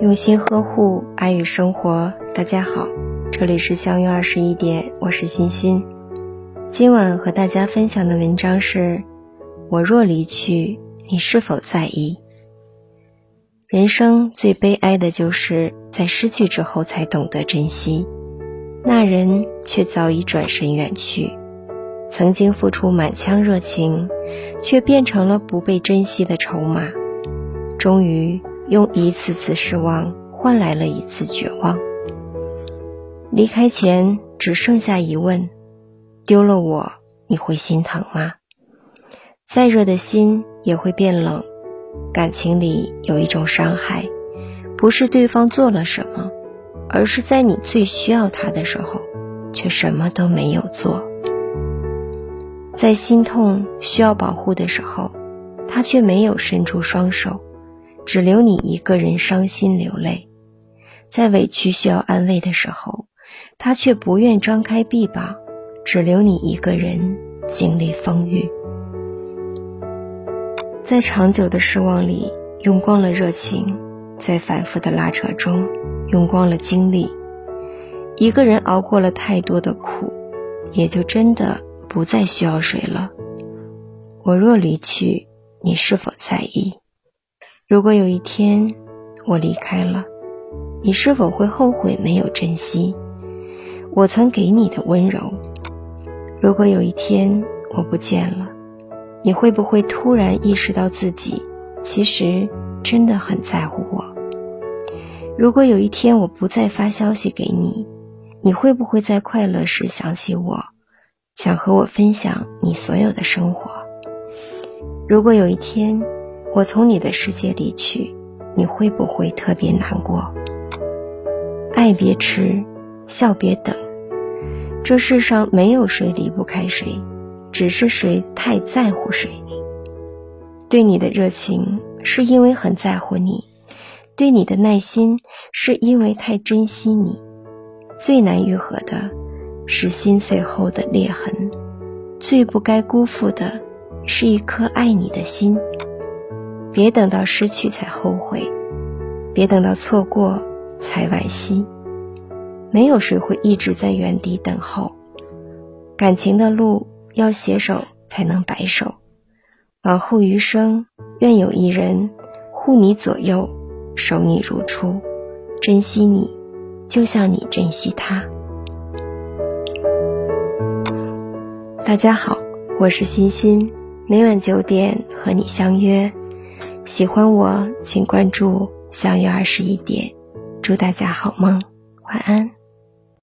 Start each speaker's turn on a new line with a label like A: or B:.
A: 用心呵护，爱与生活。大家好，这里是相约二十一点，我是欣欣。今晚和大家分享的文章是：我若离去，你是否在意？人生最悲哀的就是在失去之后才懂得珍惜，那人却早已转身远去。曾经付出满腔热情，却变成了不被珍惜的筹码。终于用一次次失望换来了一次绝望。离开前只剩下疑问：丢了我，你会心疼吗？再热的心也会变冷。感情里有一种伤害，不是对方做了什么，而是在你最需要他的时候，却什么都没有做。在心痛需要保护的时候，他却没有伸出双手，只留你一个人伤心流泪；在委屈需要安慰的时候，他却不愿张开臂膀，只留你一个人经历风雨。在长久的失望里用光了热情，在反复的拉扯中用光了精力，一个人熬过了太多的苦，也就真的。不再需要谁了。我若离去，你是否在意？如果有一天我离开了，你是否会后悔没有珍惜我曾给你的温柔？如果有一天我不见了，你会不会突然意识到自己其实真的很在乎我？如果有一天我不再发消息给你，你会不会在快乐时想起我？想和我分享你所有的生活。如果有一天我从你的世界离去，你会不会特别难过？爱别迟，笑别等。这世上没有谁离不开谁，只是谁太在乎谁。对你的热情是因为很在乎你，对你的耐心是因为太珍惜你。最难愈合的。是心碎后的裂痕，最不该辜负的，是一颗爱你的心。别等到失去才后悔，别等到错过才惋惜。没有谁会一直在原地等候，感情的路要携手才能白首。往后余生，愿有一人护你左右，守你如初，珍惜你，就像你珍惜他。大家好，我是欣欣，每晚九点和你相约。喜欢我，请关注“相约二十一点”。祝大家好梦，晚安。